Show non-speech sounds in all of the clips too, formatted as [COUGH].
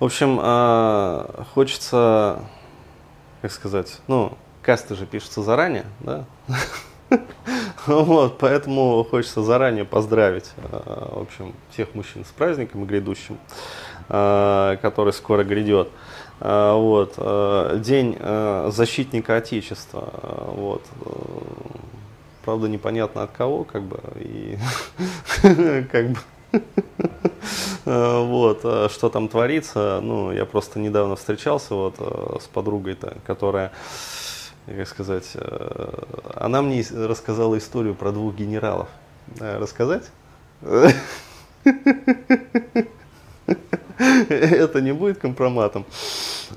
В общем, э, хочется, как сказать, ну, касты же пишутся заранее, да? [LAUGHS] Вот, поэтому хочется заранее поздравить, э, в общем, всех мужчин с праздником грядущим, э, который скоро грядет. Вот, День защитника Отечества. Вот. Правда, непонятно от кого, как бы, и [LAUGHS] как бы вот, что там творится, ну, я просто недавно встречался вот с подругой-то, которая как сказать, э, она мне рассказала историю про двух генералов. Э, рассказать? [LAUGHS] [LAUGHS] Это не будет компроматом.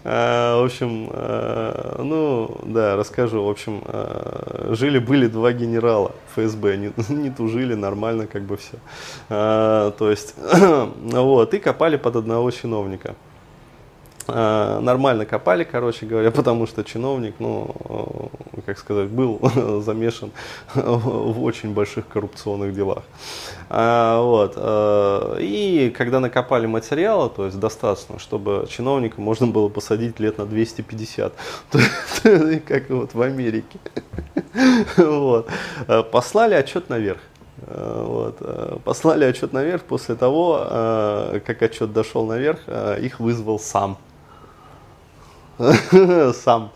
А, в общем, а, ну, да, расскажу. В общем, а, жили-были два генерала ФСБ, не, [LAUGHS] не тужили, нормально как бы все. А, то есть, [COUGHS] вот, и копали под одного чиновника. Э, нормально копали, короче говоря, [LAUGHS] потому что чиновник, ну, э, как сказать, был [LAUGHS] замешан в очень больших коррупционных делах. А, вот. Э, и когда накопали материала, то есть достаточно, чтобы чиновника можно было посадить лет на 250, [LAUGHS] как вот в Америке. Вот. Послали отчет наверх. Вот. Послали отчет наверх после того, как отчет дошел наверх, их вызвал сам [LAUGHS] сам.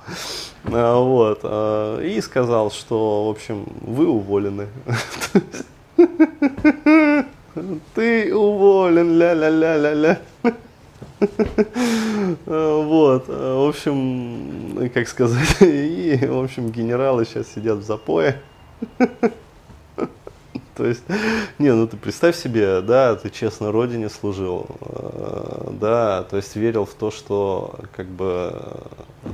А, вот. А, и сказал, что, в общем, вы уволены. [LAUGHS] Ты уволен, ля-ля-ля-ля-ля. А, вот, в общем, как сказать, [LAUGHS] и, в общем, генералы сейчас сидят в запое. То есть, не, ну ты представь себе, да, ты честно родине служил, э, да, то есть верил в то, что как бы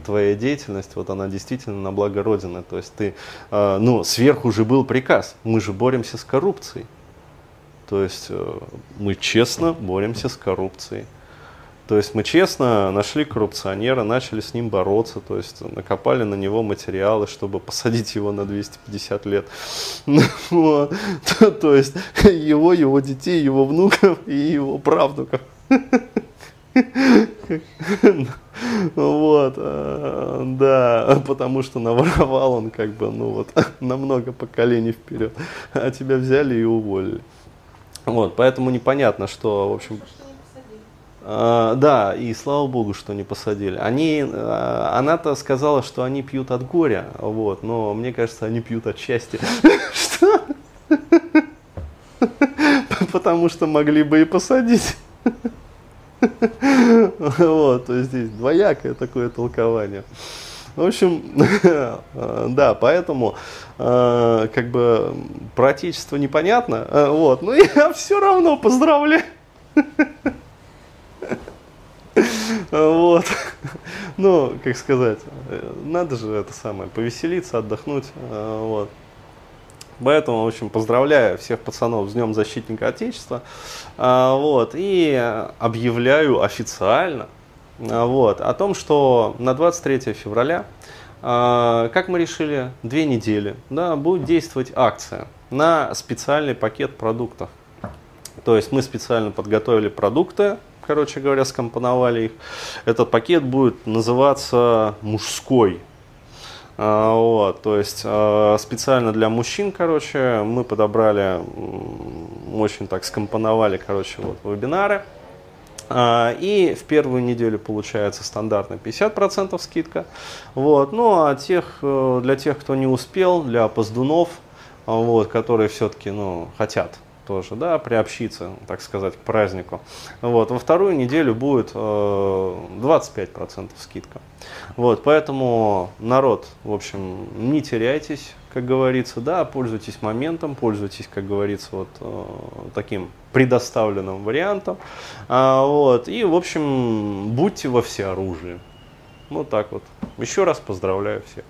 твоя деятельность, вот она действительно на благо Родины. То есть ты, э, ну, сверху же был приказ, мы же боремся с коррупцией. То есть э, мы честно боремся с коррупцией. То есть мы честно нашли коррупционера, начали с ним бороться, то есть накопали на него материалы, чтобы посадить его на 250 лет. [LAUGHS] [LAUGHS] То есть его, его детей, его внуков и его правнуков. [LAUGHS] Вот, э, да, потому что наворовал он как бы, ну вот, на много поколений вперед, а тебя взяли и уволили. Вот, поэтому непонятно, что, в общем, да, и слава богу, что не посадили. Они, uh, она-то сказала, что они пьют от горя, вот, но мне кажется, они пьют от счастья. [LAUGHS] Что? [LAUGHS] Потому что могли бы и посадить. [LAUGHS] Вот, то есть здесь двоякое такое толкование. В общем, да, поэтому как бы про отечество непонятно, вот, но я все равно поздравляю. Вот. Ну, как сказать, надо же это самое, повеселиться, отдохнуть. Э, вот. Поэтому, в общем, поздравляю всех пацанов с Днем Защитника Отечества. Э, вот. И объявляю официально э, вот, о том, что на 23 февраля, как мы решили, две недели да, будет действовать акция на специальный пакет продуктов. То есть мы специально подготовили продукты, короче говоря, скомпоновали их. Этот пакет будет называться «Мужской». А, вот, то есть а, специально для мужчин, короче, мы подобрали, очень так скомпоновали, короче, вот вебинары. А, и в первую неделю получается стандартно 50% скидка. Вот. Ну а тех, э, для тех, кто не успел, для опоздунов, вот, которые все-таки ну, хотят тоже, да, приобщиться, так сказать, к празднику. Вот, во вторую неделю будет э, 25% скидка. Вот, поэтому народ, в общем, не теряйтесь, как говорится, да, пользуйтесь моментом, пользуйтесь, как говорится, вот э, таким предоставленным вариантом. А, вот, и, в общем, будьте во всеоружии. Вот так вот. Еще раз поздравляю всех.